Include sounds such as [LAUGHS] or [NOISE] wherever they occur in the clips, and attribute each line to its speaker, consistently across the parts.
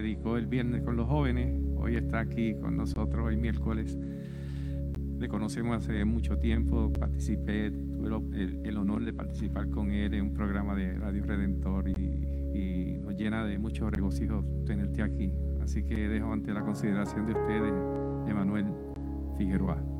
Speaker 1: predicó el viernes con los jóvenes, hoy está aquí con nosotros, hoy miércoles. Le conocemos hace mucho tiempo, participé, tuve el, honor de participar con él en un programa de Radio Redentor y, nos llena de mucho regocijo tenerte aquí. Así que dejo ante la consideración de ustedes, Emanuel Figueroa.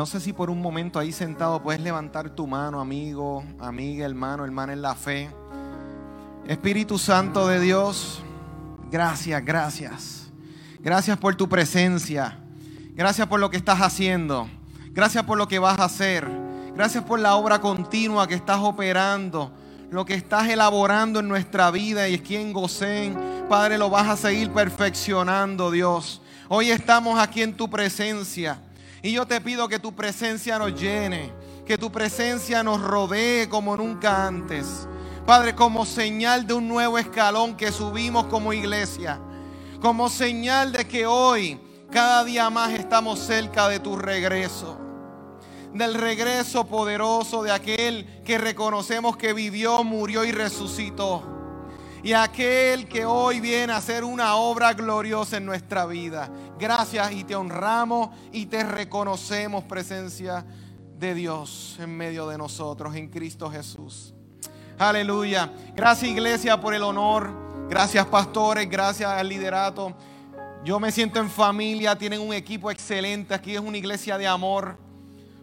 Speaker 2: No sé si por un momento ahí sentado puedes levantar tu mano, amigo, amiga, hermano, hermana en la fe. Espíritu Santo de Dios, gracias, gracias. Gracias por tu presencia. Gracias por lo que estás haciendo. Gracias por lo que vas a hacer. Gracias por la obra continua que estás operando. Lo que estás elaborando en nuestra vida y aquí en Gosén. Padre, lo vas a seguir perfeccionando, Dios. Hoy estamos aquí en tu presencia. Y yo te pido que tu presencia nos llene, que tu presencia nos rodee como nunca antes. Padre, como señal de un nuevo escalón que subimos como iglesia, como señal de que hoy, cada día más, estamos cerca de tu regreso. Del regreso poderoso de aquel que reconocemos que vivió, murió y resucitó y aquel que hoy viene a hacer una obra gloriosa en nuestra vida. Gracias y te honramos y te reconocemos presencia de Dios en medio de nosotros, en Cristo Jesús. Aleluya. Gracias iglesia por el honor. Gracias pastores, gracias al liderato. Yo me siento en familia, tienen un equipo excelente. Aquí es una iglesia de amor.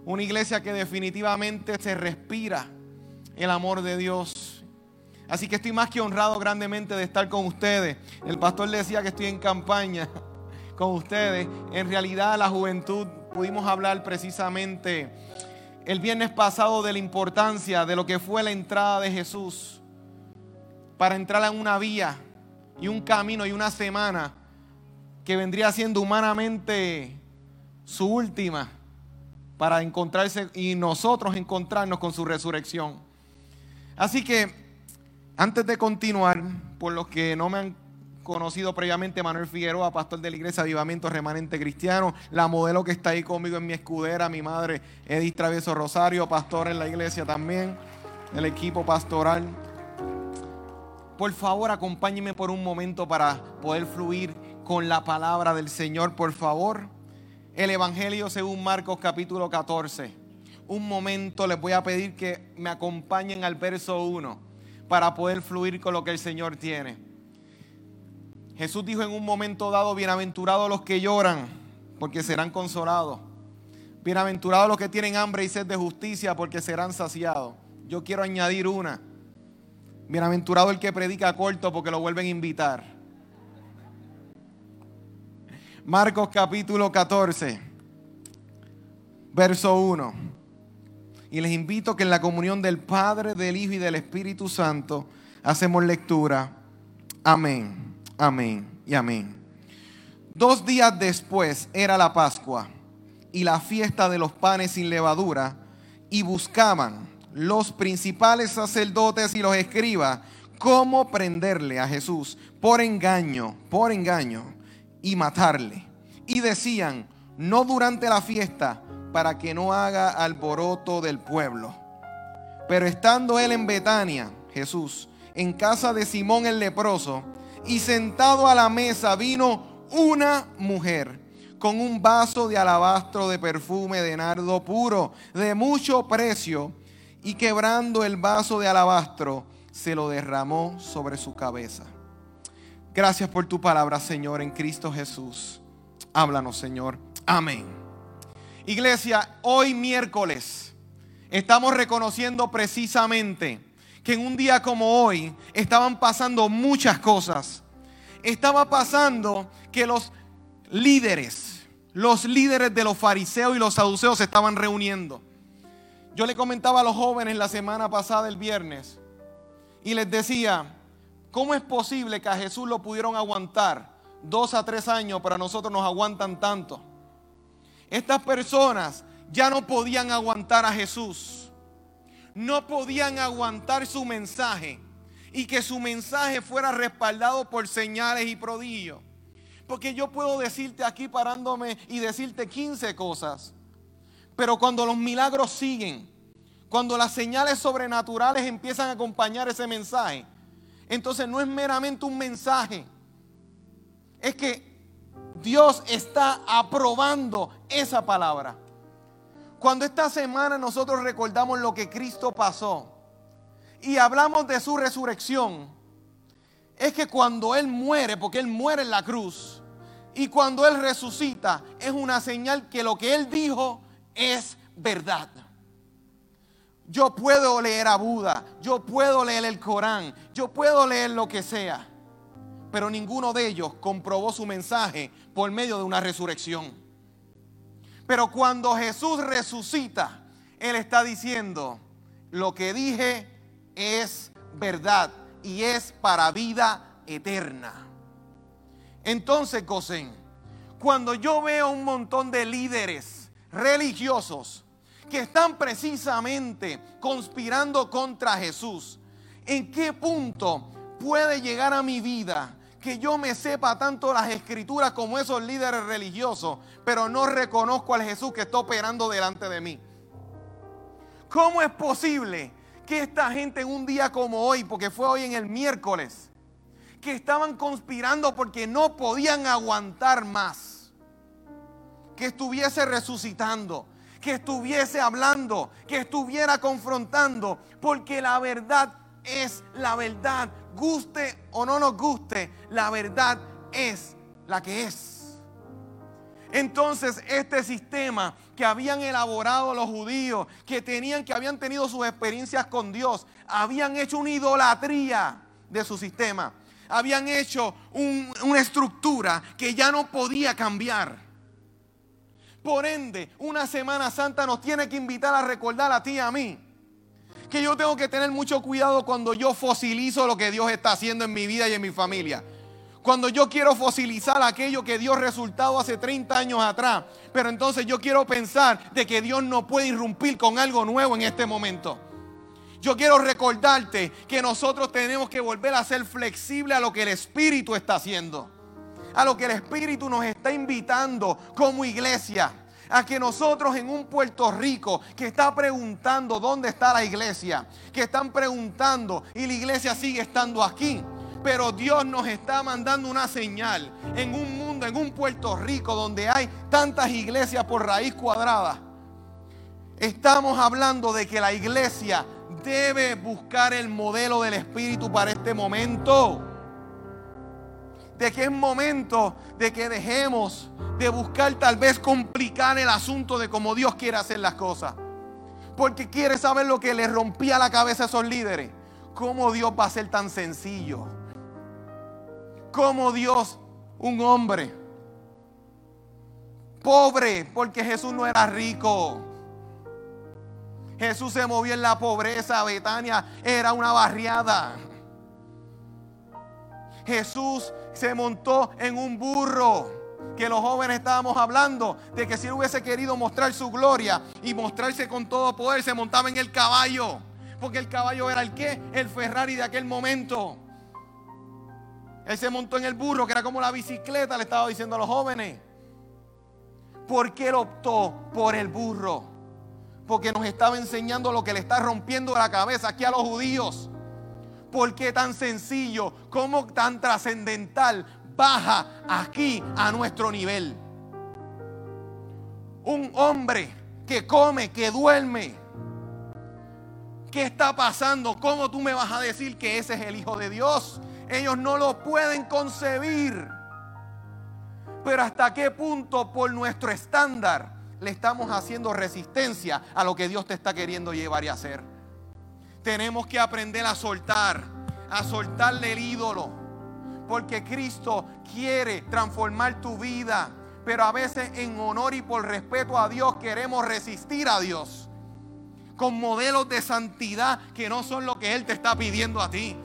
Speaker 2: Una iglesia que definitivamente se respira el amor de Dios. Así que estoy más que honrado grandemente de estar con ustedes. El pastor decía que estoy en campaña [LAUGHS] con ustedes. En realidad la juventud pudimos hablar precisamente el viernes pasado de la importancia de lo que fue la entrada de Jesús para entrar en una vía y un camino y una semana que vendría siendo humanamente su última para encontrarse y nosotros encontrarnos con su resurrección. Así que antes de continuar, por los que no me han conocido previamente, Manuel Figueroa, pastor de la iglesia Avivamiento Remanente Cristiano, la modelo que está ahí conmigo en mi escudera, mi madre Edith Travieso Rosario, pastor en la iglesia también, el equipo pastoral. Por favor, acompáñenme por un momento para poder fluir con la palabra del Señor, por favor. El Evangelio según Marcos capítulo 14. Un momento les voy a pedir que me acompañen al verso 1 para poder fluir con lo que el Señor tiene. Jesús dijo en un momento dado, bienaventurados los que lloran, porque serán consolados. Bienaventurados los que tienen hambre y sed de justicia, porque serán saciados. Yo quiero añadir una. Bienaventurado el que predica corto, porque lo vuelven a invitar. Marcos capítulo 14, verso 1. Y les invito que en la comunión del Padre, del Hijo y del Espíritu Santo hacemos lectura. Amén, amén y amén. Dos días después era la Pascua y la fiesta de los panes sin levadura y buscaban los principales sacerdotes y los escribas cómo prenderle a Jesús por engaño, por engaño y matarle. Y decían, no durante la fiesta, para que no haga alboroto del pueblo. Pero estando él en Betania, Jesús, en casa de Simón el leproso, y sentado a la mesa vino una mujer con un vaso de alabastro de perfume de nardo puro, de mucho precio, y quebrando el vaso de alabastro, se lo derramó sobre su cabeza. Gracias por tu palabra, Señor, en Cristo Jesús. Háblanos, Señor. Amén. Iglesia, hoy miércoles estamos reconociendo precisamente que en un día como hoy estaban pasando muchas cosas. Estaba pasando que los líderes, los líderes de los fariseos y los saduceos se estaban reuniendo. Yo le comentaba a los jóvenes la semana pasada, el viernes, y les decía, ¿cómo es posible que a Jesús lo pudieron aguantar dos a tres años, pero a nosotros nos aguantan tanto? Estas personas ya no podían aguantar a Jesús. No podían aguantar su mensaje y que su mensaje fuera respaldado por señales y prodigios. Porque yo puedo decirte aquí parándome y decirte 15 cosas. Pero cuando los milagros siguen, cuando las señales sobrenaturales empiezan a acompañar ese mensaje, entonces no es meramente un mensaje. Es que Dios está aprobando esa palabra. Cuando esta semana nosotros recordamos lo que Cristo pasó y hablamos de su resurrección, es que cuando Él muere, porque Él muere en la cruz, y cuando Él resucita, es una señal que lo que Él dijo es verdad. Yo puedo leer a Buda, yo puedo leer el Corán, yo puedo leer lo que sea, pero ninguno de ellos comprobó su mensaje por medio de una resurrección. Pero cuando Jesús resucita, Él está diciendo, lo que dije es verdad y es para vida eterna. Entonces, Gosén, cuando yo veo un montón de líderes religiosos que están precisamente conspirando contra Jesús, ¿en qué punto puede llegar a mi vida que yo me sepa tanto las escrituras como esos líderes religiosos, pero no reconozco al Jesús que está operando delante de mí? ¿Cómo es posible que esta gente en un día como hoy, porque fue hoy en el miércoles, que estaban conspirando porque no podían aguantar más, que estuviese resucitando, que estuviese hablando, que estuviera confrontando, porque la verdad es la verdad, guste o no nos guste, la verdad es la que es. Entonces, este sistema que habían elaborado los judíos, que tenían, que habían tenido sus experiencias con Dios, habían hecho una idolatría de su sistema. Habían hecho una estructura que ya no podía cambiar. Por ende, una Semana Santa nos tiene que invitar a recordar a ti y a mí que yo tengo que tener mucho cuidado cuando yo fosilizo lo que Dios está haciendo en mi vida y en mi familia. Cuando yo quiero fosilizar aquello que dio resultado hace 30 años atrás. Pero entonces yo quiero pensar de que Dios no puede irrumpir con algo nuevo en este momento. Yo quiero recordarte que nosotros tenemos que volver a ser flexibles a lo que el Espíritu está haciendo. A lo que el Espíritu nos está invitando como iglesia a que nosotros en un Puerto Rico que está preguntando dónde está la iglesia, que están preguntando y la iglesia sigue estando aquí. Pero Dios nos está mandando una señal en un mundo, en un Puerto Rico donde hay tantas iglesias por raíz cuadrada. Estamos hablando de que la iglesia debe buscar el modelo del Espíritu para este momento. De que es momento de que dejemos de buscar tal vez complicar el asunto de cómo Dios quiere hacer las cosas. Porque quiere saber lo que le rompía la cabeza a esos líderes. ¿Cómo Dios va a ser tan sencillo? como Dios, un hombre pobre, porque Jesús no era rico. Jesús se movió en la pobreza. Betania era una barriada. Jesús se montó en un burro. Que los jóvenes estábamos hablando de que si él hubiese querido mostrar su gloria y mostrarse con todo poder, se montaba en el caballo. Porque el caballo era el que? El Ferrari de aquel momento. Él se montó en el burro, que era como la bicicleta, le estaba diciendo a los jóvenes. ¿Por qué él optó por el burro? Porque nos estaba enseñando lo que le está rompiendo la cabeza aquí a los judíos. ¿Por qué tan sencillo? ¿Cómo tan trascendental baja aquí a nuestro nivel? Un hombre que come, que duerme. ¿Qué está pasando? ¿Cómo tú me vas a decir que ese es el Hijo de Dios? Ellos no lo pueden concebir. Pero hasta qué punto por nuestro estándar le estamos haciendo resistencia a lo que Dios te está queriendo llevar y hacer. Tenemos que aprender a soltar, a soltarle el ídolo. Porque Cristo quiere transformar tu vida. Pero a veces en honor y por respeto a Dios queremos resistir a Dios. Con modelos de santidad que no son lo que Él te está pidiendo a ti.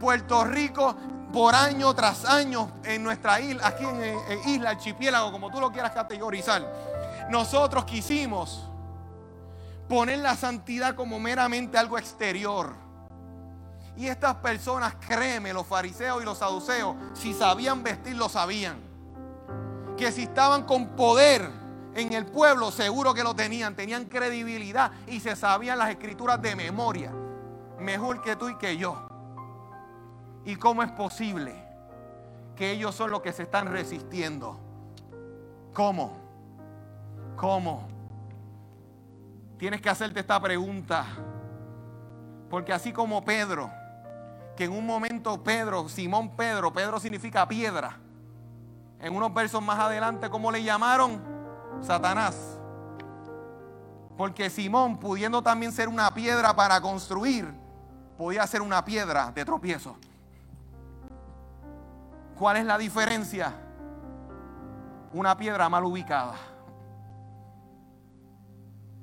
Speaker 2: Puerto Rico por año tras año en nuestra isla, aquí en, isla, archipiélago, como tú lo quieras categorizar, nosotros quisimos poner la santidad como meramente algo exterior. Y estas personas, créeme, los fariseos y los saduceos, si sabían vestir, lo sabían. Que si estaban con poder en el pueblo, seguro que lo tenían. Tenían credibilidad y se sabían las escrituras de memoria. Mejor que tú y que yo. ¿Y cómo es posible que ellos son los que se están resistiendo? ¿Cómo? ¿Cómo? Tienes que hacerte esta pregunta. Porque así como Pedro, que en un momento Pedro, Simón Pedro, Pedro significa piedra. En unos versos más adelante, ¿cómo le llamaron? Satanás. Porque Simón, pudiendo también ser una piedra para construir, podía ser una piedra de tropiezo. ¿Cuál es la diferencia? Una piedra mal ubicada.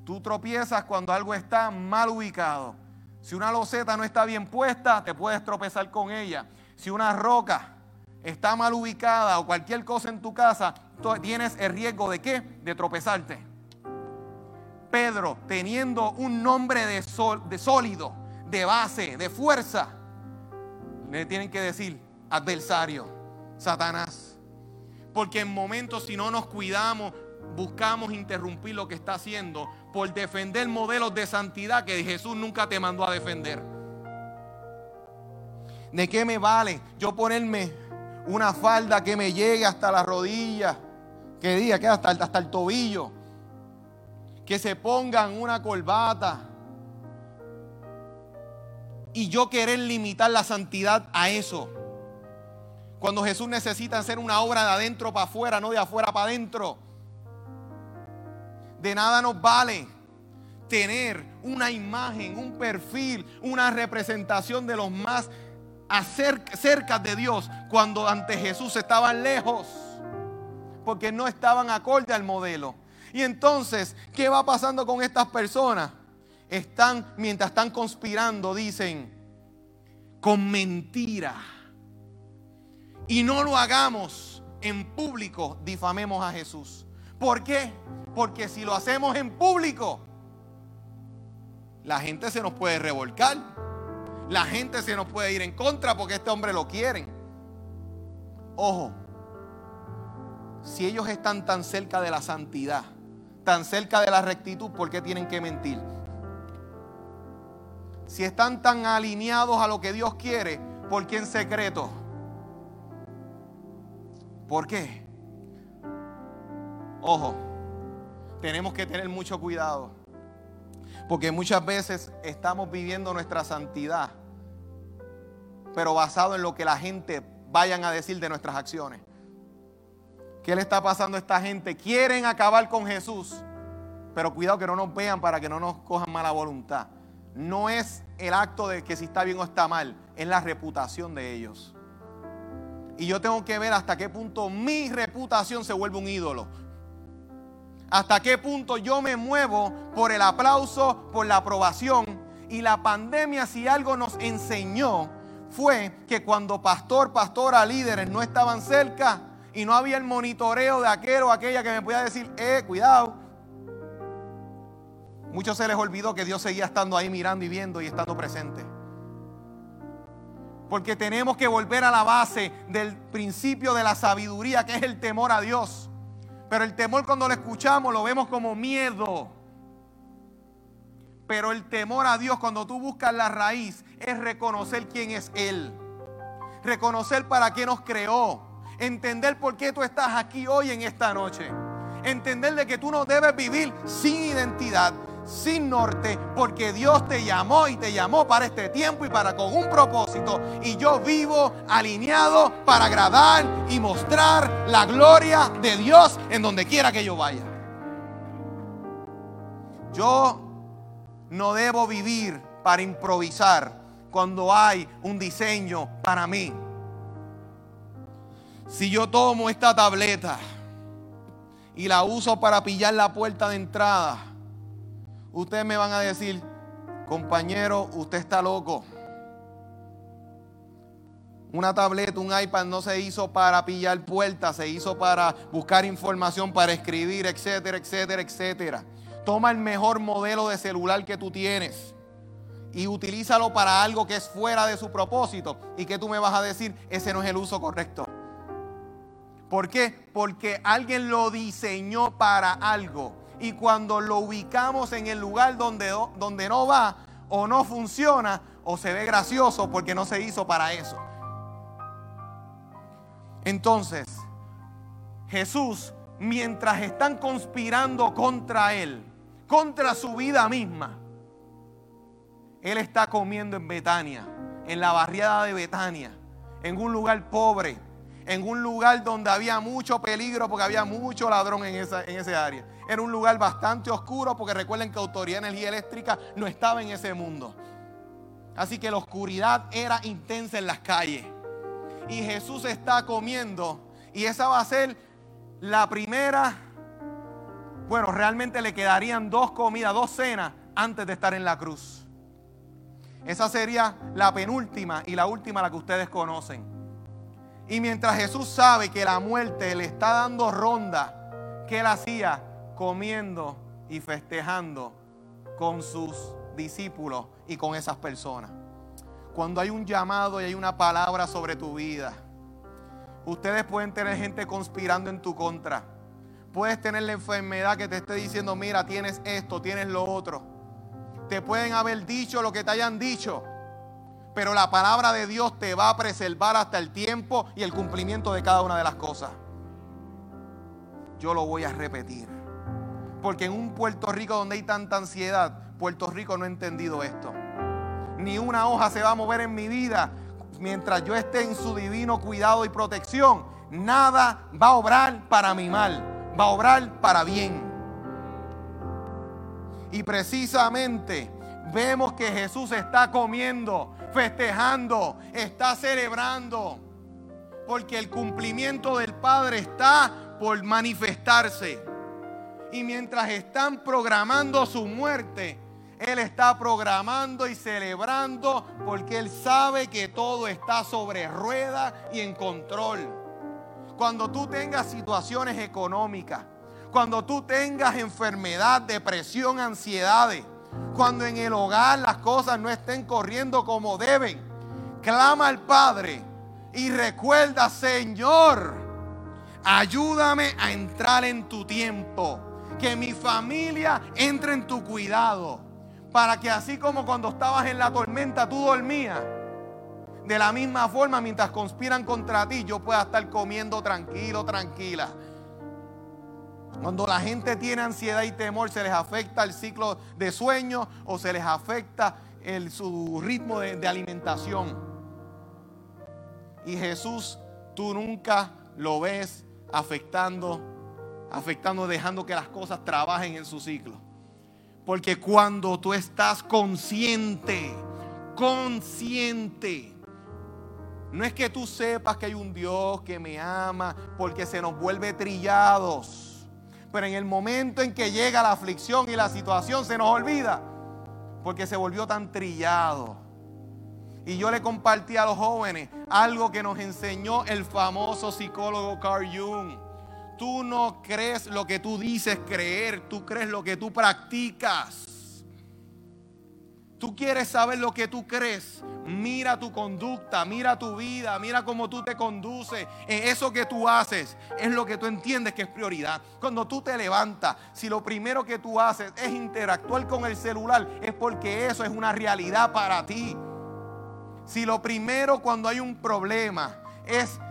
Speaker 2: Tú tropiezas cuando algo está mal ubicado. Si una loseta no está bien puesta, te puedes tropezar con ella. Si una roca está mal ubicada o cualquier cosa en tu casa, tienes el riesgo de qué? De tropezarte. Pedro, teniendo un nombre de, de sólido, de base, de fuerza, le tienen que decir adversario, Satanás. Porque en momentos si no nos cuidamos, buscamos interrumpir lo que está haciendo por defender modelos de santidad que Jesús nunca te mandó a defender. ¿De qué me vale yo ponerme una falda que me llegue hasta la rodilla? Que diga que hasta, hasta el tobillo. Que se pongan una corbata. Y yo querer limitar la santidad a eso. Cuando Jesús necesita hacer una obra de adentro para afuera, no de afuera para adentro. De nada nos vale tener una imagen, un perfil, una representación de los más cerca de Dios cuando ante Jesús estaban lejos, porque no estaban acorde al modelo. Y entonces, ¿qué va pasando con estas personas? Están, mientras están conspirando, dicen, con mentira. Y no lo hagamos en público, difamemos a Jesús. ¿Por qué? Porque si lo hacemos en público, la gente se nos puede revolcar. La gente se nos puede ir en contra porque este hombre lo quieren. Ojo, si ellos están tan cerca de la santidad, tan cerca de la rectitud, ¿por qué tienen que mentir? Si están tan alineados a lo que Dios quiere, ¿por qué en secreto? ¿Por qué? Ojo, tenemos que tener mucho cuidado. Porque muchas veces estamos viviendo nuestra santidad, pero basado en lo que la gente vayan a decir de nuestras acciones. ¿Qué le está pasando a esta gente? Quieren acabar con Jesús, pero cuidado que no nos vean para que no nos cojan mala voluntad. No es el acto de que si está bien o está mal, es la reputación de ellos. Y yo tengo que ver hasta qué punto mi reputación se vuelve un ídolo. Hasta qué punto yo me muevo por el aplauso, por la aprobación. Y la pandemia, si algo nos enseñó, fue que cuando pastor, pastora, líderes no estaban cerca y no había el monitoreo de aquel o aquella que me podía decir, eh, cuidado. Muchos se les olvidó que Dios seguía estando ahí mirando y viendo y estando presente. Porque tenemos que volver a la base del principio de la sabiduría, que es el temor a Dios. Pero el temor cuando lo escuchamos lo vemos como miedo. Pero el temor a Dios cuando tú buscas la raíz es reconocer quién es Él. Reconocer para qué nos creó. Entender por qué tú estás aquí hoy en esta noche. Entender de que tú no debes vivir sin identidad sin norte, porque Dios te llamó y te llamó para este tiempo y para con un propósito. Y yo vivo alineado para agradar y mostrar la gloria de Dios en donde quiera que yo vaya. Yo no debo vivir para improvisar cuando hay un diseño para mí. Si yo tomo esta tableta y la uso para pillar la puerta de entrada, ustedes me van a decir, compañero, usted está loco. Una tableta, un iPad no se hizo para pillar puertas, se hizo para buscar información, para escribir, etcétera, etcétera, etcétera. Toma el mejor modelo de celular que tú tienes y utilízalo para algo que es fuera de su propósito. ¿Y que tú me vas a decir? Ese no es el uso correcto. ¿Por qué? Porque alguien lo diseñó para algo. Y cuando lo ubicamos en el lugar donde, donde no va o no funciona o se ve gracioso porque no se hizo para eso. Entonces, Jesús, mientras están conspirando contra Él, contra su vida misma, Él está comiendo en Betania, en la barriada de Betania, en un lugar pobre, en un lugar donde había mucho peligro porque había mucho ladrón en, esa, en ese área. Era un lugar bastante oscuro porque recuerden que Autoridad de Energía Eléctrica no estaba en ese mundo. Así que la oscuridad era intensa en las calles. Y Jesús está comiendo y esa va a ser la primera, bueno, realmente le quedarían dos comidas, dos cenas antes de estar en la cruz. Esa sería la penúltima y la última la que ustedes conocen. Y mientras Jesús sabe que la muerte le está dando ronda, ¿qué él hacía? Comiendo y festejando con sus discípulos y con esas personas. Cuando hay un llamado y hay una palabra sobre tu vida, Ustedes pueden tener gente conspirando en tu contra. Puedes tener la enfermedad que te esté diciendo, mira, tienes esto, tienes lo otro. Te pueden haber dicho lo que te hayan dicho. Pero la palabra de Dios te va a preservar hasta el tiempo y el cumplimiento de cada una de las cosas. Yo lo voy a repetir. Porque en un Puerto Rico donde hay tanta ansiedad, Puerto Rico no ha entendido esto. Ni una hoja se va a mover en mi vida mientras yo esté en su divino cuidado y protección, nada va a obrar para mi mal, va a obrar para bien. Y precisamente vemos que Jesús está comiendo, festejando, está celebrando, porque el cumplimiento del Padre está por manifestarse. Y mientras están programando su muerte, él está programando y celebrando porque Él sabe que todo está sobre rueda y en control. Cuando tú tengas situaciones económicas, cuando tú tengas enfermedad, depresión, ansiedades, cuando en el hogar las cosas no estén corriendo como deben, clama al Padre y recuerda, Señor, ayúdame a entrar en tu tiempo, que mi familia entre en tu cuidado para que así como cuando estabas en la tormenta tú dormías, de la misma forma mientras conspiran contra ti, yo pueda estar comiendo tranquilo, tranquila. Cuando la gente tiene ansiedad y temor, se les afecta el ciclo de sueño o se les afecta el, su ritmo de, de alimentación. Y Jesús, tú nunca lo ves afectando, afectando, dejando que las cosas trabajen en su ciclo. Porque cuando tú estás consciente, consciente, no es que tú sepas que hay un Dios que me ama, porque se nos vuelve trillados. Pero en el momento en que llega la aflicción y la situación se nos olvida, porque se volvió tan trillado. Y yo le compartí a los jóvenes algo que nos enseñó el famoso psicólogo Carl Jung Tú no crees lo que tú dices creer, tú crees lo que tú practicas. Tú quieres saber lo que tú crees. Mira tu conducta, mira tu vida, mira cómo tú te conduces. Eso que tú haces es lo que tú entiendes que es prioridad. Cuando tú te levantas, si lo primero que tú haces es interactuar con el celular, es porque eso es una realidad para ti. Si lo primero cuando hay un problema es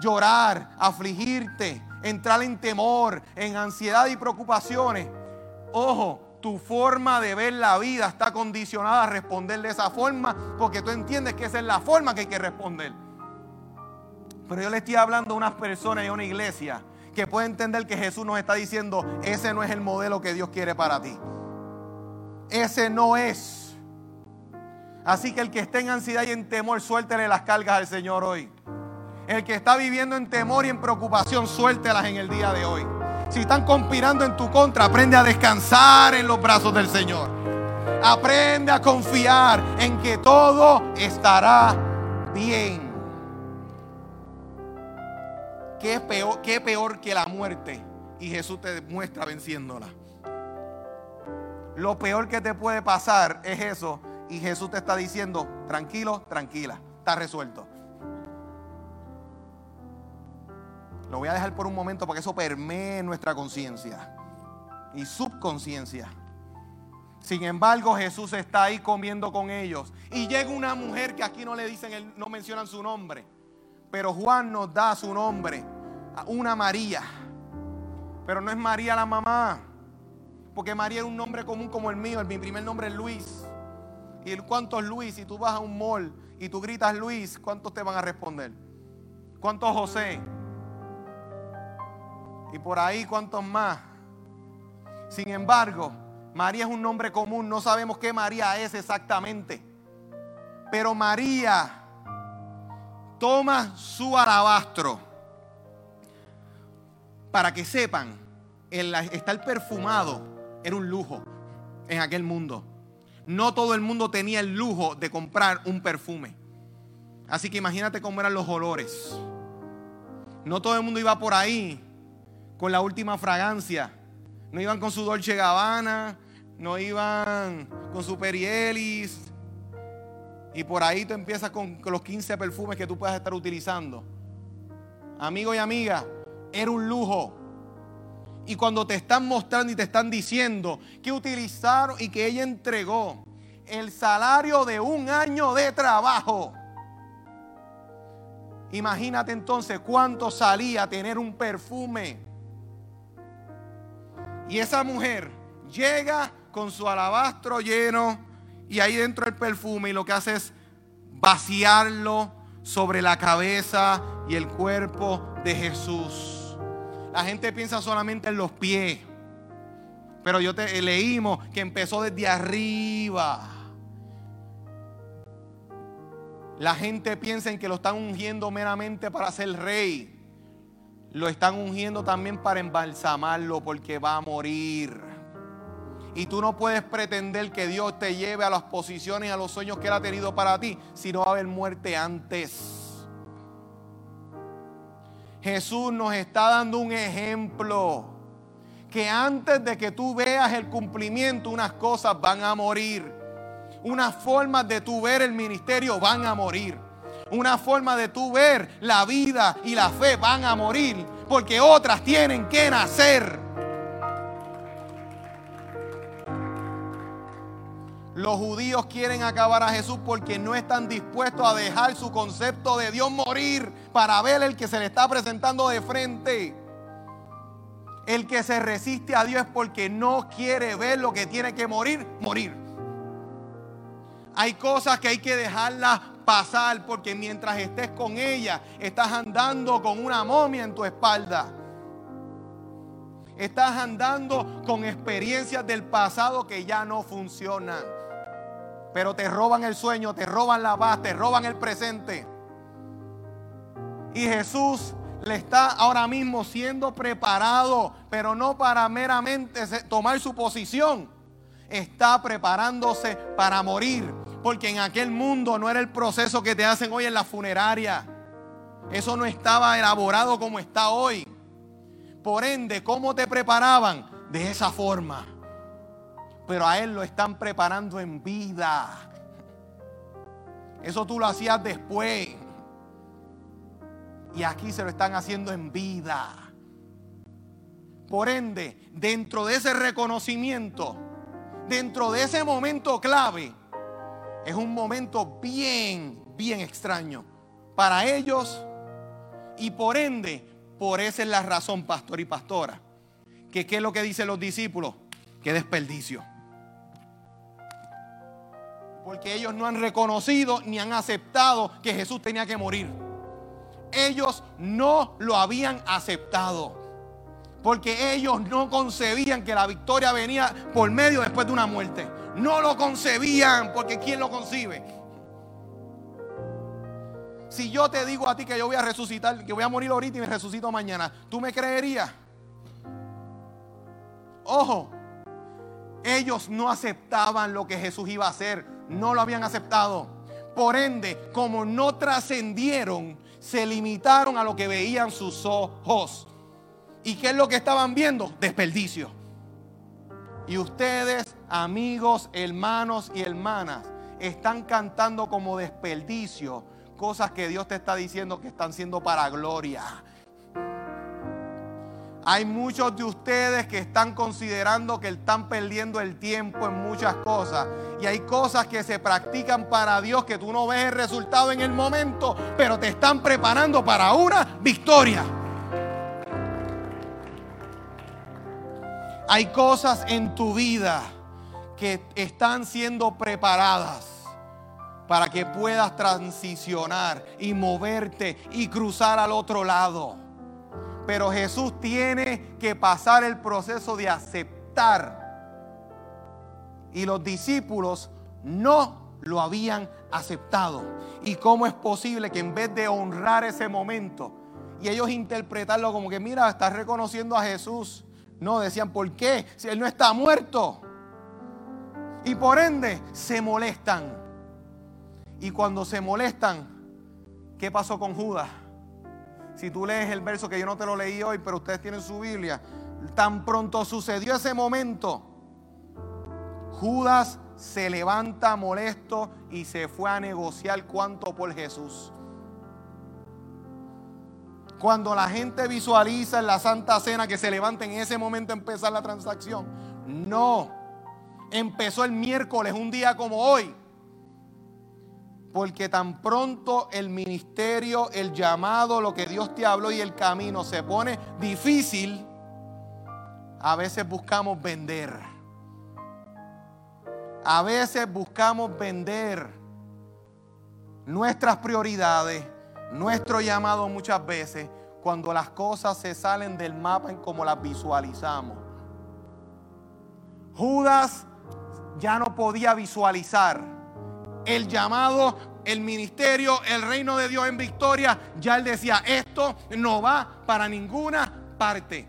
Speaker 2: llorar, afligirte, entrar en temor, en ansiedad y preocupaciones, ojo, tu forma de ver la vida está condicionada a responder de esa forma porque tú entiendes que esa es la forma que hay que responder. Pero yo le estoy hablando a unas personas y a una iglesia que puede entender que Jesús nos está diciendo, ese no es el modelo que Dios quiere para ti. Ese no es. Así que el que esté en ansiedad y en temor, suéltele las cargas al Señor hoy. El que está viviendo en temor y en preocupación, suéltelas en el día de hoy. Si están conspirando en tu contra, aprende a descansar en los brazos del Señor. Aprende a confiar en que todo estará bien. ¿Qué peor, qué peor que la muerte? Y Jesús te muestra venciéndola. lo peor que te puede pasar es eso. Y Jesús te está diciendo, tranquilo, tranquila, está resuelto. Lo voy a dejar por un momento para que eso permee nuestra conciencia y subconsciencia. Sin embargo, Jesús está ahí comiendo con ellos. Y llega una mujer que aquí no le dicen, no mencionan su nombre. Pero Juan nos da su nombre. Una María. Pero no es María la mamá. Porque María era un nombre común como el mío. Mi primer nombre es Luis. ¿Y cuántos Luis? Si tú vas a un mall y tú gritas Luis, ¿cuántos te van a responder? ¿Cuántos José? Y por ahí, ¿cuántos más? Sin embargo, María es un nombre común. No sabemos qué María es exactamente. Pero María toma su alabastro para que sepan, el estar perfumado era un lujo en aquel mundo. No todo el mundo tenía el lujo de comprar un perfume. Así que imagínate cómo eran los olores. No todo el mundo iba por ahí con la última fragancia. No iban con su Dolce Gabbana, no iban con su Perielis. Y por ahí tú empiezas con, los 15 perfumes que tú puedas estar utilizando. Amigo y amiga, era un lujo y cuando te están mostrando y te están diciendo que utilizaron y que ella entregó el salario de un año de trabajo. Imagínate entonces cuánto salía tener un perfume. Y esa mujer llega con su alabastro lleno y ahí dentro el perfume y lo que hace es vaciarlo sobre la cabeza y el cuerpo de Jesús. La gente piensa solamente en los pies. Pero yo te leímos que empezó desde arriba. La gente piensa en que lo están ungiendo meramente para ser rey. Lo están ungiendo también para embalsamarlo porque va a morir. Y tú no puedes pretender que Dios te lleve a las posiciones, a los sueños que Él ha tenido para ti, si no va a haber muerte antes. Jesús nos está dando un ejemplo. Que antes de que tú veas el cumplimiento, unas cosas van a morir. Unas formas de tú ver el ministerio van a morir. Una forma de tú ver la vida y la fe van a morir. Porque otras tienen que nacer. Los judíos quieren acabar a Jesús porque no están dispuestos a dejar su concepto de Dios morir para ver el que se le está presentando de frente. El que se resiste a Dios es porque no quiere ver lo que tiene que morir, morir. Hay cosas que hay que dejarlas pasar porque mientras estés con ella, estás andando con una momia en tu espalda. Estás andando con experiencias del pasado que ya no funcionan pero te roban el sueño, te roban la paz, te roban el presente. Y Jesús le está ahora mismo siendo preparado, pero no para meramente tomar su posición. Está preparándose para morir, porque en aquel mundo no era el proceso que te hacen hoy en la funeraria. Eso no estaba elaborado como está hoy. Por ende, ¿cómo te preparaban? De esa forma pero a Él lo están preparando en vida. Eso tú lo hacías después. Y aquí se lo están haciendo en vida. Por ende, dentro de ese reconocimiento, dentro de ese momento clave, es un momento bien, bien extraño para ellos y por ende, por esa es la razón, pastor y pastora, que qué es lo que dicen los discípulos, qué desperdicio porque ellos no han reconocido ni han aceptado que Jesús tenía que morir. Ellos no lo habían aceptado. Porque ellos no concebían que la victoria venía por medio después de una muerte. No lo concebían porque ¿quién lo concibe? Si yo te digo a ti que yo voy a resucitar, que voy a morir ahorita y me resucito mañana, ¿tú me creerías? Ojo, ellos no aceptaban lo que Jesús iba a hacer no lo habían aceptado. Por ende, como no trascendieron, se limitaron a lo que veían sus ojos. ¿Y qué es lo que estaban viendo? Desperdicio. Y ustedes, amigos, hermanos y hermanas, están cantando como desperdicio cosas que Dios te está diciendo que están siendo para gloria. Hay muchos de ustedes que están considerando que están perdiendo el tiempo en muchas cosas. Y hay cosas que se practican para Dios que tú no ves el resultado en el momento, pero te están preparando para una victoria. Hay cosas en tu vida que están siendo preparadas para que puedas transicionar y moverte y cruzar al otro lado. Pero Jesús tiene que pasar el proceso de aceptar. Y los discípulos no lo habían aceptado. ¿Y cómo es posible que en vez de honrar ese momento y ellos interpretarlo como que, mira, estás reconociendo a Jesús? No, decían, ¿por qué? Si Él no está muerto. Y por ende se molestan. Y cuando se molestan, ¿qué pasó con Judas? Si tú lees el verso que yo no te lo leí hoy, pero ustedes tienen su Biblia, tan pronto sucedió ese momento, Judas se levanta molesto y se fue a negociar cuánto por Jesús. Cuando la gente visualiza en la Santa Cena que se levanta en ese momento a empezar la transacción, no. Empezó el miércoles, un día como hoy. Porque tan pronto el ministerio, el llamado, lo que Dios te habló y el camino se pone difícil, a veces buscamos vender. A veces buscamos vender nuestras prioridades, nuestro llamado muchas veces, cuando las cosas se salen del mapa en como las visualizamos. Judas ya no podía visualizar el llamado, el ministerio, el reino de Dios en victoria, ya él decía, esto no va para ninguna parte.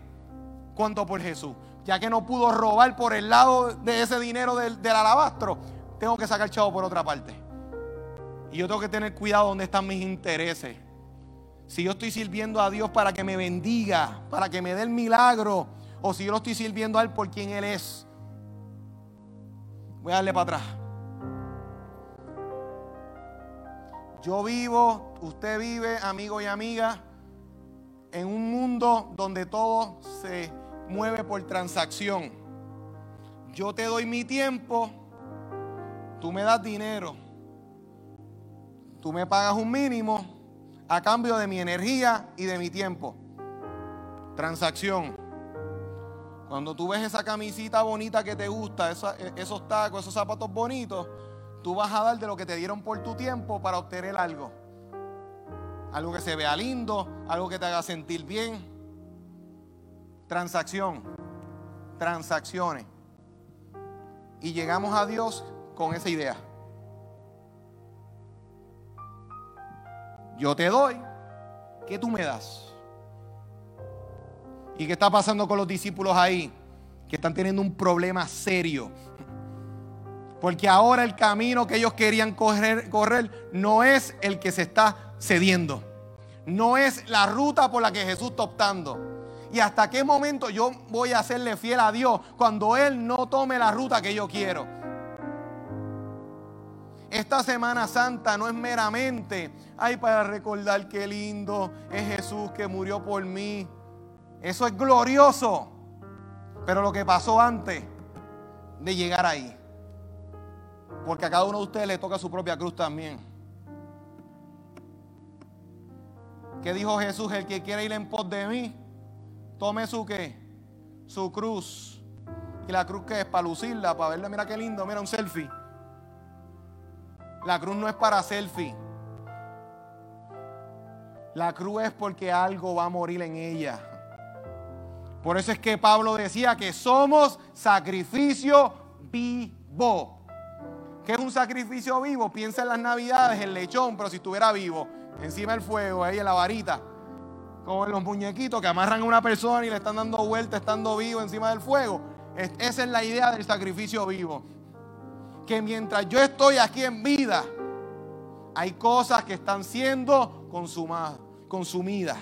Speaker 2: ¿Cuánto por Jesús? Ya que no pudo robar por el lado de ese dinero del, alabastro, tengo que sacar chavo por otra parte. Y yo tengo que tener cuidado donde están mis intereses. Si yo estoy sirviendo a Dios para que me bendiga, para que me dé el milagro, o si yo lo estoy sirviendo a Él por quien Él es. Voy a darle para atrás. Yo vivo, usted vive, amigo y amiga, en un mundo donde todo se mueve por transacción. Yo te doy mi tiempo, tú me das dinero, tú me pagas un mínimo a cambio de mi energía y de mi tiempo. Transacción. Cuando tú ves esa camisita bonita que te gusta, esos tacos, esos zapatos bonitos, tú vas a dar de lo que te dieron por tu tiempo para obtener algo. Algo que se vea lindo, algo que te haga sentir bien. Transacción, transacciones. Y llegamos a Dios con esa idea. Yo te doy, ¿qué tú me das? ¿Y qué está pasando con los discípulos ahí? Que están teniendo un problema serio porque ahora el camino que ellos querían correr, no es el que se está cediendo. No es la ruta por la que Jesús está optando. ¿Y hasta qué momento yo voy a hacerle fiel a Dios cuando Él no tome la ruta que yo quiero? Esta Semana Santa no es meramente, ay, para recordar qué lindo es Jesús que murió por mí. Eso es glorioso. Pero lo que pasó antes de llegar ahí. Porque a cada uno de ustedes le toca su propia cruz también. ¿Qué dijo Jesús? El que quiere ir en pos de mí, tome su qué? Su cruz. ¿Y la cruz que es? Para lucirla, para verla. Mira qué lindo, mira un selfie. La cruz no es para selfie. La cruz es porque algo va a morir en ella. Por eso es que Pablo decía que somos sacrificio vivo. ¿Qué es un sacrificio vivo? Piensa en las navidades, el lechón, pero si estuviera vivo, encima del fuego, ahí en la varita, como en los muñequitos que amarran a una persona y le están dando vuelta estando vivo encima del fuego. Esa es la idea del sacrificio vivo. Que mientras yo estoy aquí en vida, hay cosas que están siendo consumidas.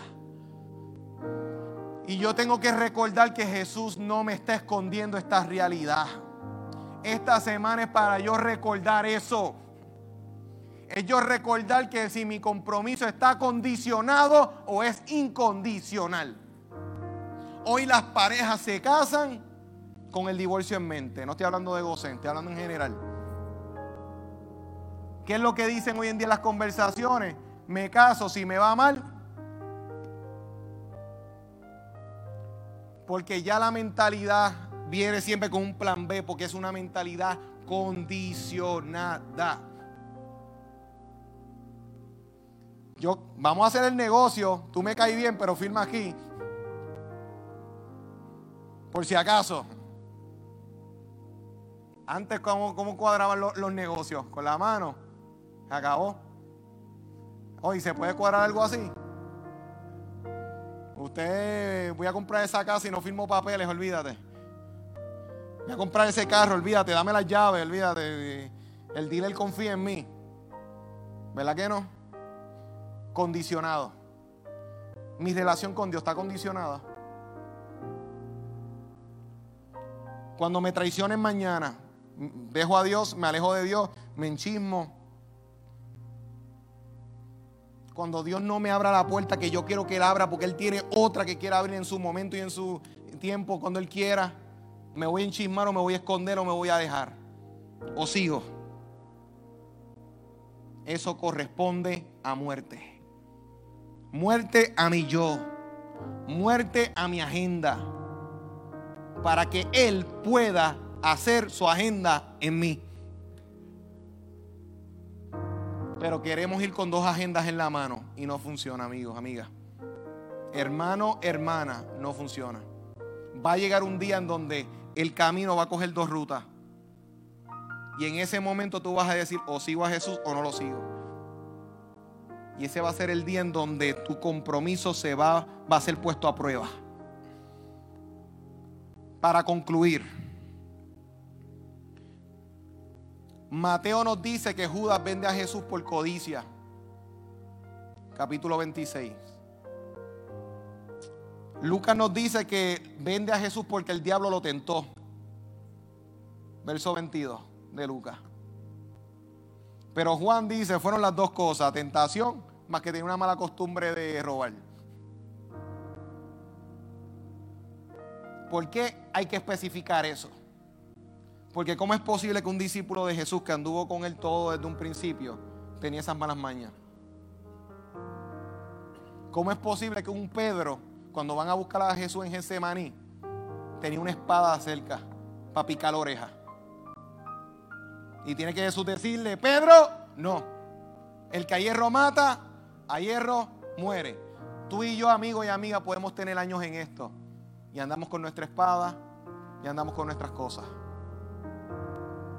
Speaker 2: Y yo tengo que recordar que Jesús no me está escondiendo esta realidad. Esta semana es para yo recordar eso. Es yo recordar que si mi compromiso está condicionado o es incondicional. Hoy las parejas se casan con el divorcio en mente. No estoy hablando de gocen, estoy hablando en general. ¿Qué es lo que dicen hoy en día las conversaciones? Me caso, si me va mal, Porque ya la mentalidad viene siempre con un plan B, porque es una mentalidad condicionada. Yo, vamos a hacer el negocio, tú me caes bien, pero firma aquí. Por si acaso. Antes, ¿cómo, cómo cuadraban los, los negocios? Con la mano. Se acabó. Hoy, ¿se puede cuadrar algo así? Usted, voy a comprar esa casa y no firmo papeles, olvídate. Voy a comprar ese carro, olvídate, dame las llaves, olvídate. El dealer confía en mí. ¿Verdad que no? Condicionado. Mi relación con Dios está condicionada. Cuando me traicionen mañana, dejo a Dios, me alejo de Dios, me enchismo, cuando Dios no me abra la puerta que yo quiero que Él abra, porque Él tiene otra que quiera abrir en su momento y en su tiempo, cuando Él quiera, me voy a enchismar o me voy a esconder o me voy a dejar. O sigo. Eso corresponde a muerte. Muerte a mi yo. Muerte a mi agenda. Para que Él pueda hacer su agenda en mí. Pero queremos ir con dos agendas en la mano y no funciona, amigos, amigas. Hermano, hermana, no funciona. Va a llegar un día en donde el camino va a coger dos rutas. Y en ese momento tú vas a decir, o sigo a Jesús o no lo sigo. Y ese va a ser el día en donde tu compromiso se va, va a ser puesto a prueba. Para concluir. Mateo nos dice que Judas vende a Jesús por codicia. Capítulo 26. Lucas nos dice que vende a Jesús porque el diablo lo tentó. Verso 22 de Lucas. Pero Juan dice, fueron las dos cosas, tentación, más que tenía una mala costumbre de robar. ¿Por qué hay que especificar eso? Porque ¿cómo es posible que un discípulo de Jesús que anduvo con él todo desde un principio tenía esas malas mañas? ¿Cómo es posible que un Pedro, cuando van a buscar a Jesús en Getsemaní, tenía una espada cerca para picar la oreja? Y tiene que Jesús decirle, Pedro, no. El que a hierro mata, a hierro muere. Tú y yo, amigo y amiga, podemos tener años en esto. Y andamos con nuestra espada y andamos con nuestras cosas.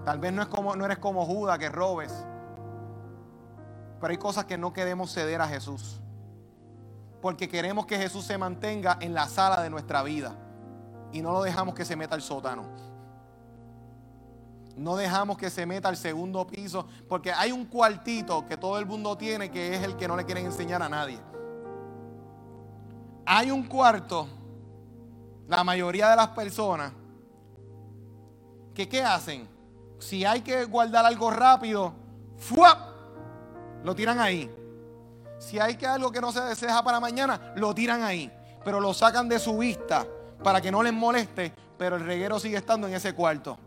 Speaker 2: Tal vez no, es como, no eres como Judas que robes. Pero hay cosas que no queremos ceder a Jesús. Porque queremos que Jesús se mantenga en la sala de nuestra vida. Y no lo dejamos que se meta al sótano. No dejamos que se meta al segundo piso. Porque hay un cuartito que todo el mundo tiene que es el que no le quieren enseñar a nadie. Hay un cuarto, la mayoría de las personas, que ¿qué hacen? Si hay que guardar algo rápido, ¡fua! lo tiran ahí. Si hay que algo que no se deseja para mañana, lo tiran ahí. Pero lo sacan de su vista para que no les moleste, pero el reguero sigue estando en ese cuarto.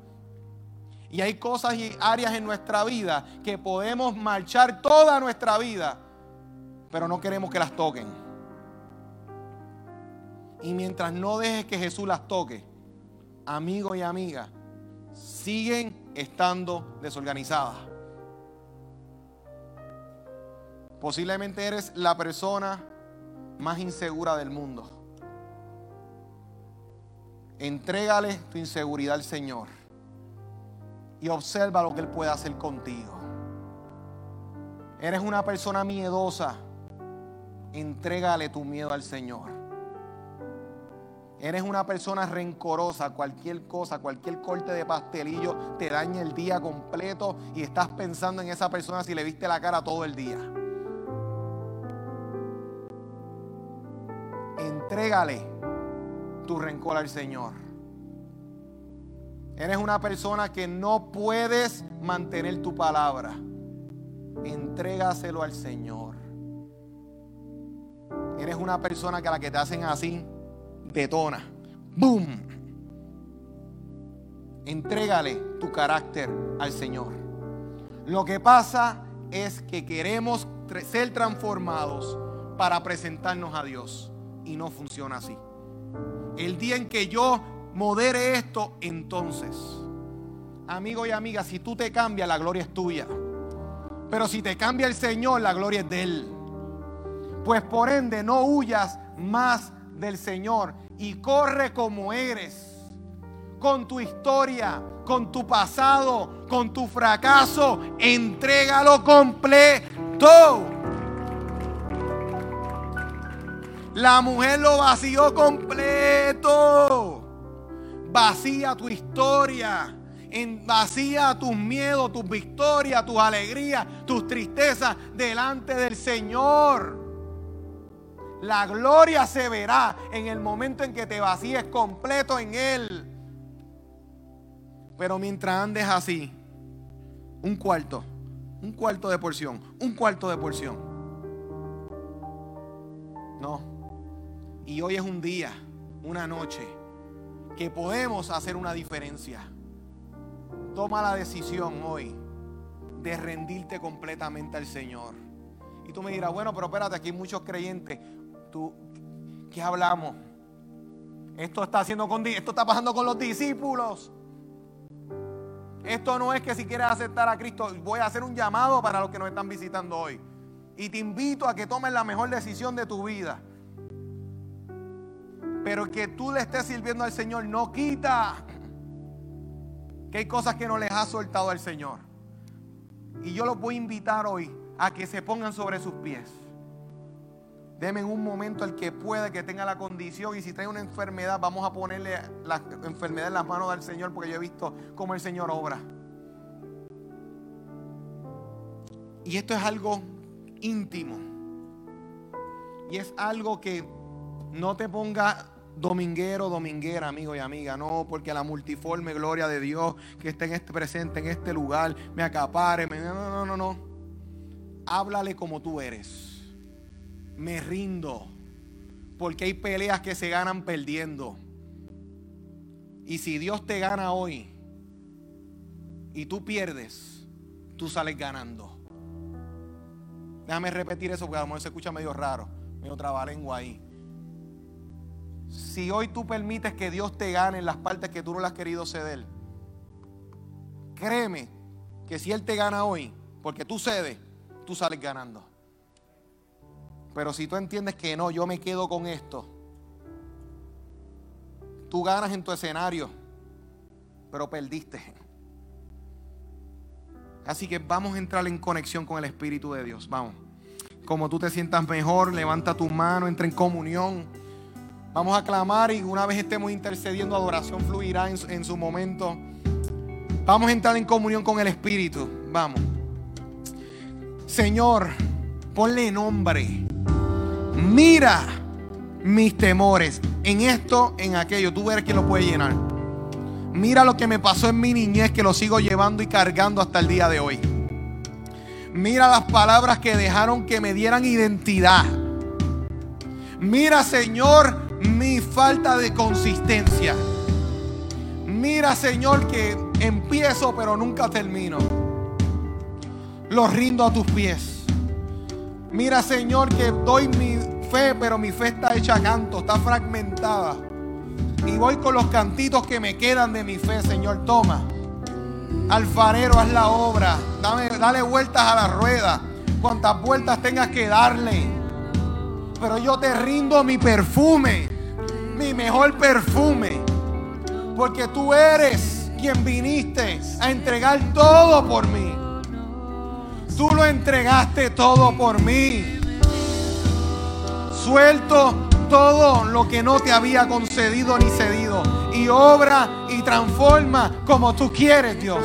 Speaker 2: Y hay cosas y áreas en nuestra vida que podemos marchar toda nuestra vida, pero no queremos que las toquen. Y mientras no dejes que Jesús las toque, amigo y amiga, siguen estando desorganizadas. Posiblemente eres la persona más insegura del mundo. Entrégale tu inseguridad al Señor y observa lo que Él puede hacer contigo. Eres una persona miedosa. Entrégale tu miedo al Señor. Eres una persona rencorosa, cualquier cosa, cualquier corte de pastelillo te daña el día completo y estás pensando en esa persona si le viste la cara todo el día. Entrégale tu rencor al Señor. Eres una persona que no puedes mantener tu palabra. Entrégaselo al Señor. Eres una persona que a la que te hacen así, detona. ¡Boom! Entrégale tu carácter al Señor. Lo que pasa es que queremos ser transformados para presentarnos a Dios. Y no funciona así. El día en que yo modere esto, entonces, amigo y amiga, si tú te cambias, la gloria es tuya. Pero si te cambia el Señor, la gloria es de Él. Pues por ende, no huyas más del Señor y corre como eres. Con tu historia, con tu pasado, con tu fracaso, entrégalo completo. La mujer lo vació completo. Vacía tu historia. En, vacía tus miedos, tus victorias, tus alegrías, tus tristezas delante del Señor. La gloria se verá en el momento en que te vacíes completo en Él. Pero mientras andes así, un cuarto, un cuarto de porción, un cuarto de porción. No. Y hoy es un día, una noche, que podemos hacer una diferencia. Toma la decisión hoy de rendirte completamente al Señor. Y tú me dirás, bueno, pero espérate, aquí hay muchos creyentes. ¿Tú, ¿Qué hablamos? Esto está, haciendo con, esto está pasando con los discípulos. Esto no es que si quieres aceptar a Cristo, voy a hacer un llamado para los que nos están visitando hoy. Y te invito a que tomes la mejor decisión de tu vida. Pero que tú le estés sirviendo al Señor no quita que hay cosas que no les ha soltado al Señor. Y yo los voy a invitar hoy a que se pongan sobre sus pies. Deme en un momento el que puede, que tenga la condición. Y si trae una enfermedad, vamos a ponerle la enfermedad en las manos del Señor, porque yo he visto cómo el Señor obra. Y esto es algo íntimo. Y es algo que no te ponga dominguero, dominguera, amigo y amiga. No, porque la multiforme gloria de Dios que está en este presente, en este lugar, me acapare. no, no, no, no. Háblale como tú eres. Me rindo. Porque hay peleas que se ganan perdiendo. Y si Dios te gana hoy y tú pierdes, tú sales ganando. Déjame repetir eso porque a lo mejor se escucha medio raro, medio trabalengua ahí. Si hoy tú permites que Dios te gane en las partes que tú no le has querido ceder, créeme que si Él te gana hoy, porque tú cedes, tú sales ganando. Pero si tú entiendes que no, yo me quedo con esto, tú ganas en tu escenario, pero perdiste. Así que vamos a entrar en conexión con el Espíritu de Dios. Vamos. Como tú te sientas mejor, levanta tu mano, entra en comunión. Vamos a clamar y una vez estemos intercediendo, adoración fluirá en, su momento. Vamos a entrar en comunión con el Espíritu. Vamos. Señor, ponle nombre. Mira mis temores en esto, en aquello. Tú eres quien lo puede llenar. Mira lo que me pasó en mi niñez que lo sigo llevando y cargando hasta el día de hoy. Mira las palabras que dejaron que me dieran identidad. Mira, Señor, mi falta de consistencia. Mira, Señor, que empiezo pero nunca termino. Lo rindo a tus pies. Mira, Señor, que doy mi pero mi fe está hecha canto, está fragmentada. Y voy con los cantitos que me quedan de mi fe, Señor. Toma. Alfarero, haz la obra. Dame, dale vueltas a la rueda. Cuantas vueltas tengas que darle. Pero yo te rindo mi perfume mi mejor perfume. Porque tú eres quien viniste a entregar todo por mí. Tú lo entregaste todo por mí. Suelto todo lo que no te había concedido ni cedido. Y obra y transforma como tú quieres, Dios.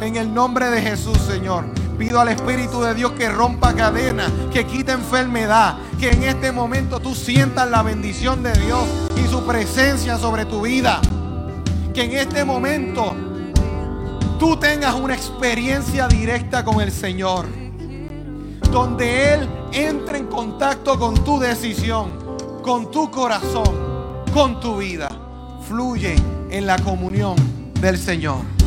Speaker 2: En el nombre de Jesús, Señor. Pido al Espíritu de Dios que rompa cadenas, que quite enfermedad, que en este momento tú sientas la bendición de Dios y su presencia sobre tu vida. Que en este momento tú tengas una experiencia directa con el Señor. Donde Él entre en contacto con tu decisión, con tu corazón, con tu vida. Fluye en la comunión del Señor.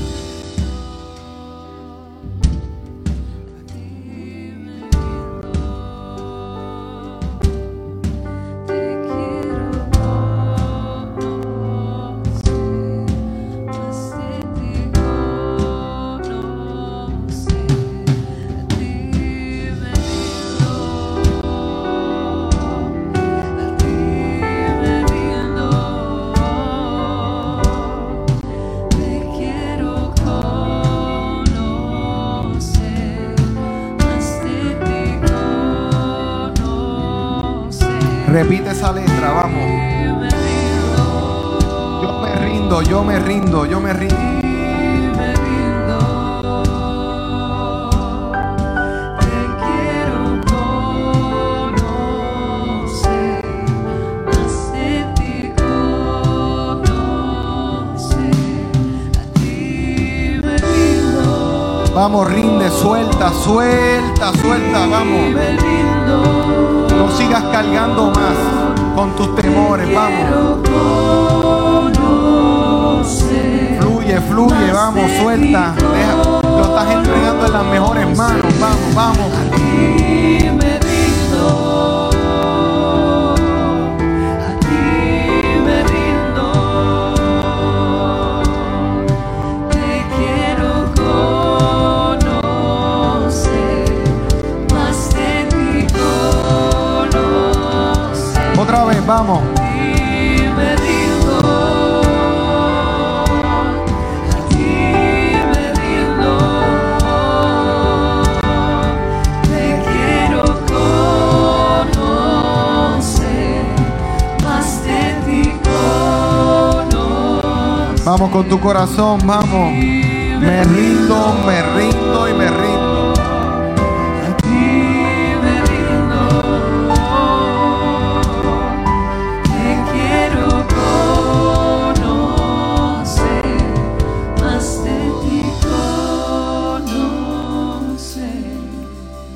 Speaker 2: Corazón, vamos. Me rindo, me rindo y me rindo.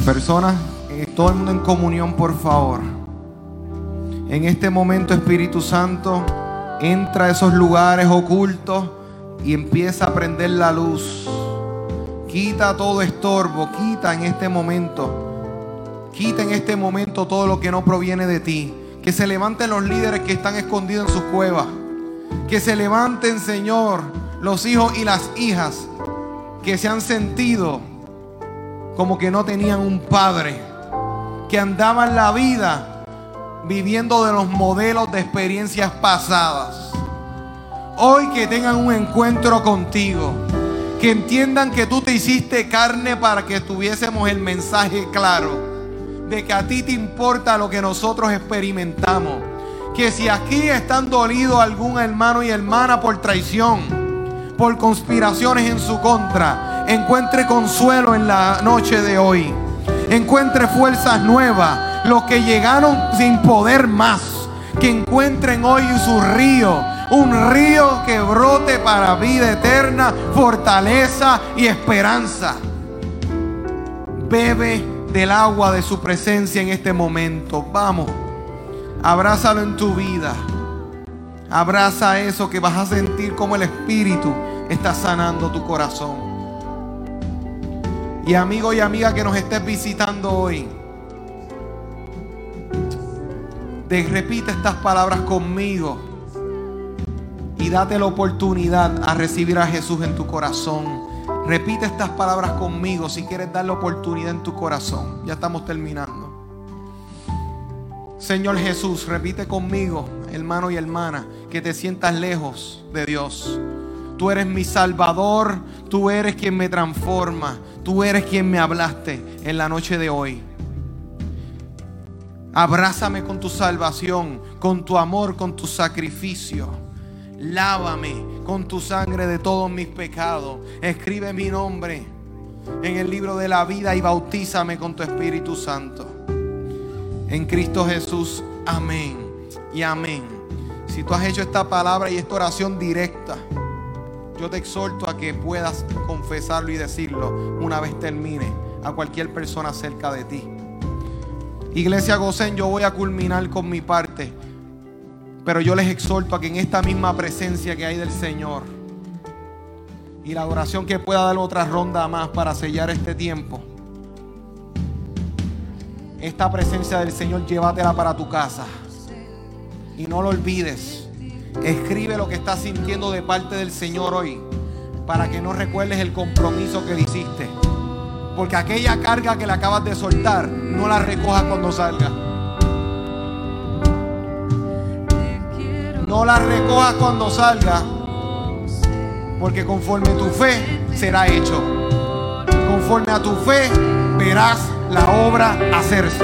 Speaker 2: Personas, eh, todo el mundo en comunión, por favor. En este momento, Espíritu Santo, entra a esos lugares ocultos y empieza a prender la luz. Quita todo estorbo, quita en este momento. Quita en este momento todo lo que no proviene de ti. Que se levanten los líderes que están escondidos en sus cuevas. Que se levanten, Señor, los hijos y las hijas que se han sentido como que no tenían un padre, que andaban la vida viviendo de los modelos de experiencias pasadas. Hoy que tengan un encuentro contigo, que entiendan que tú te hiciste carne para que tuviésemos el mensaje claro de que a ti te importa lo que nosotros experimentamos. Que si aquí están dolidos algún hermano y hermana por traición, por conspiraciones en su contra, encuentre consuelo en la noche de hoy. Encuentre fuerzas nuevas. Los que llegaron sin poder más, que encuentren hoy su río. Un río que brote para vida eterna, fortaleza y esperanza. Bebe del agua de su presencia en este momento. Vamos, abrázalo en tu vida. Abraza eso que vas a sentir como el Espíritu está sanando tu corazón. Y amigo y amiga que nos estés visitando hoy, te repite estas palabras conmigo y date la oportunidad a recibir a Jesús en tu corazón. Repite estas palabras conmigo si quieres dar la oportunidad en tu corazón. Ya estamos terminando. Señor Jesús, repite conmigo, hermano y hermana, que te sientas lejos de Dios. Tú eres mi salvador, tú eres quien me transforma, tú eres quien me hablaste en la noche de hoy. Abrázame con tu salvación, con tu amor, con tu sacrificio. Lávame con tu sangre de todos mis pecados. Escribe mi nombre en el libro de la vida y bautízame con tu Espíritu Santo. En Cristo Jesús, amén y amén. Si tú has hecho esta palabra y esta oración directa, yo te exhorto a que puedas confesarlo y decirlo una vez termine a cualquier persona cerca de ti. Iglesia Gocén, yo voy a culminar con mi parte, pero yo les exhorto a que en esta misma presencia que hay del Señor y la adoración que pueda dar otra ronda más para sellar este tiempo, esta presencia del Señor llévatela para tu casa y no lo olvides. Escribe lo que estás sintiendo de parte del Señor hoy para que no recuerdes el compromiso que hiciste. Porque aquella carga que le acabas de soltar, no la recojas cuando salga. No la recojas cuando salga. Porque conforme tu fe será hecho. Conforme a tu fe verás la obra hacerse.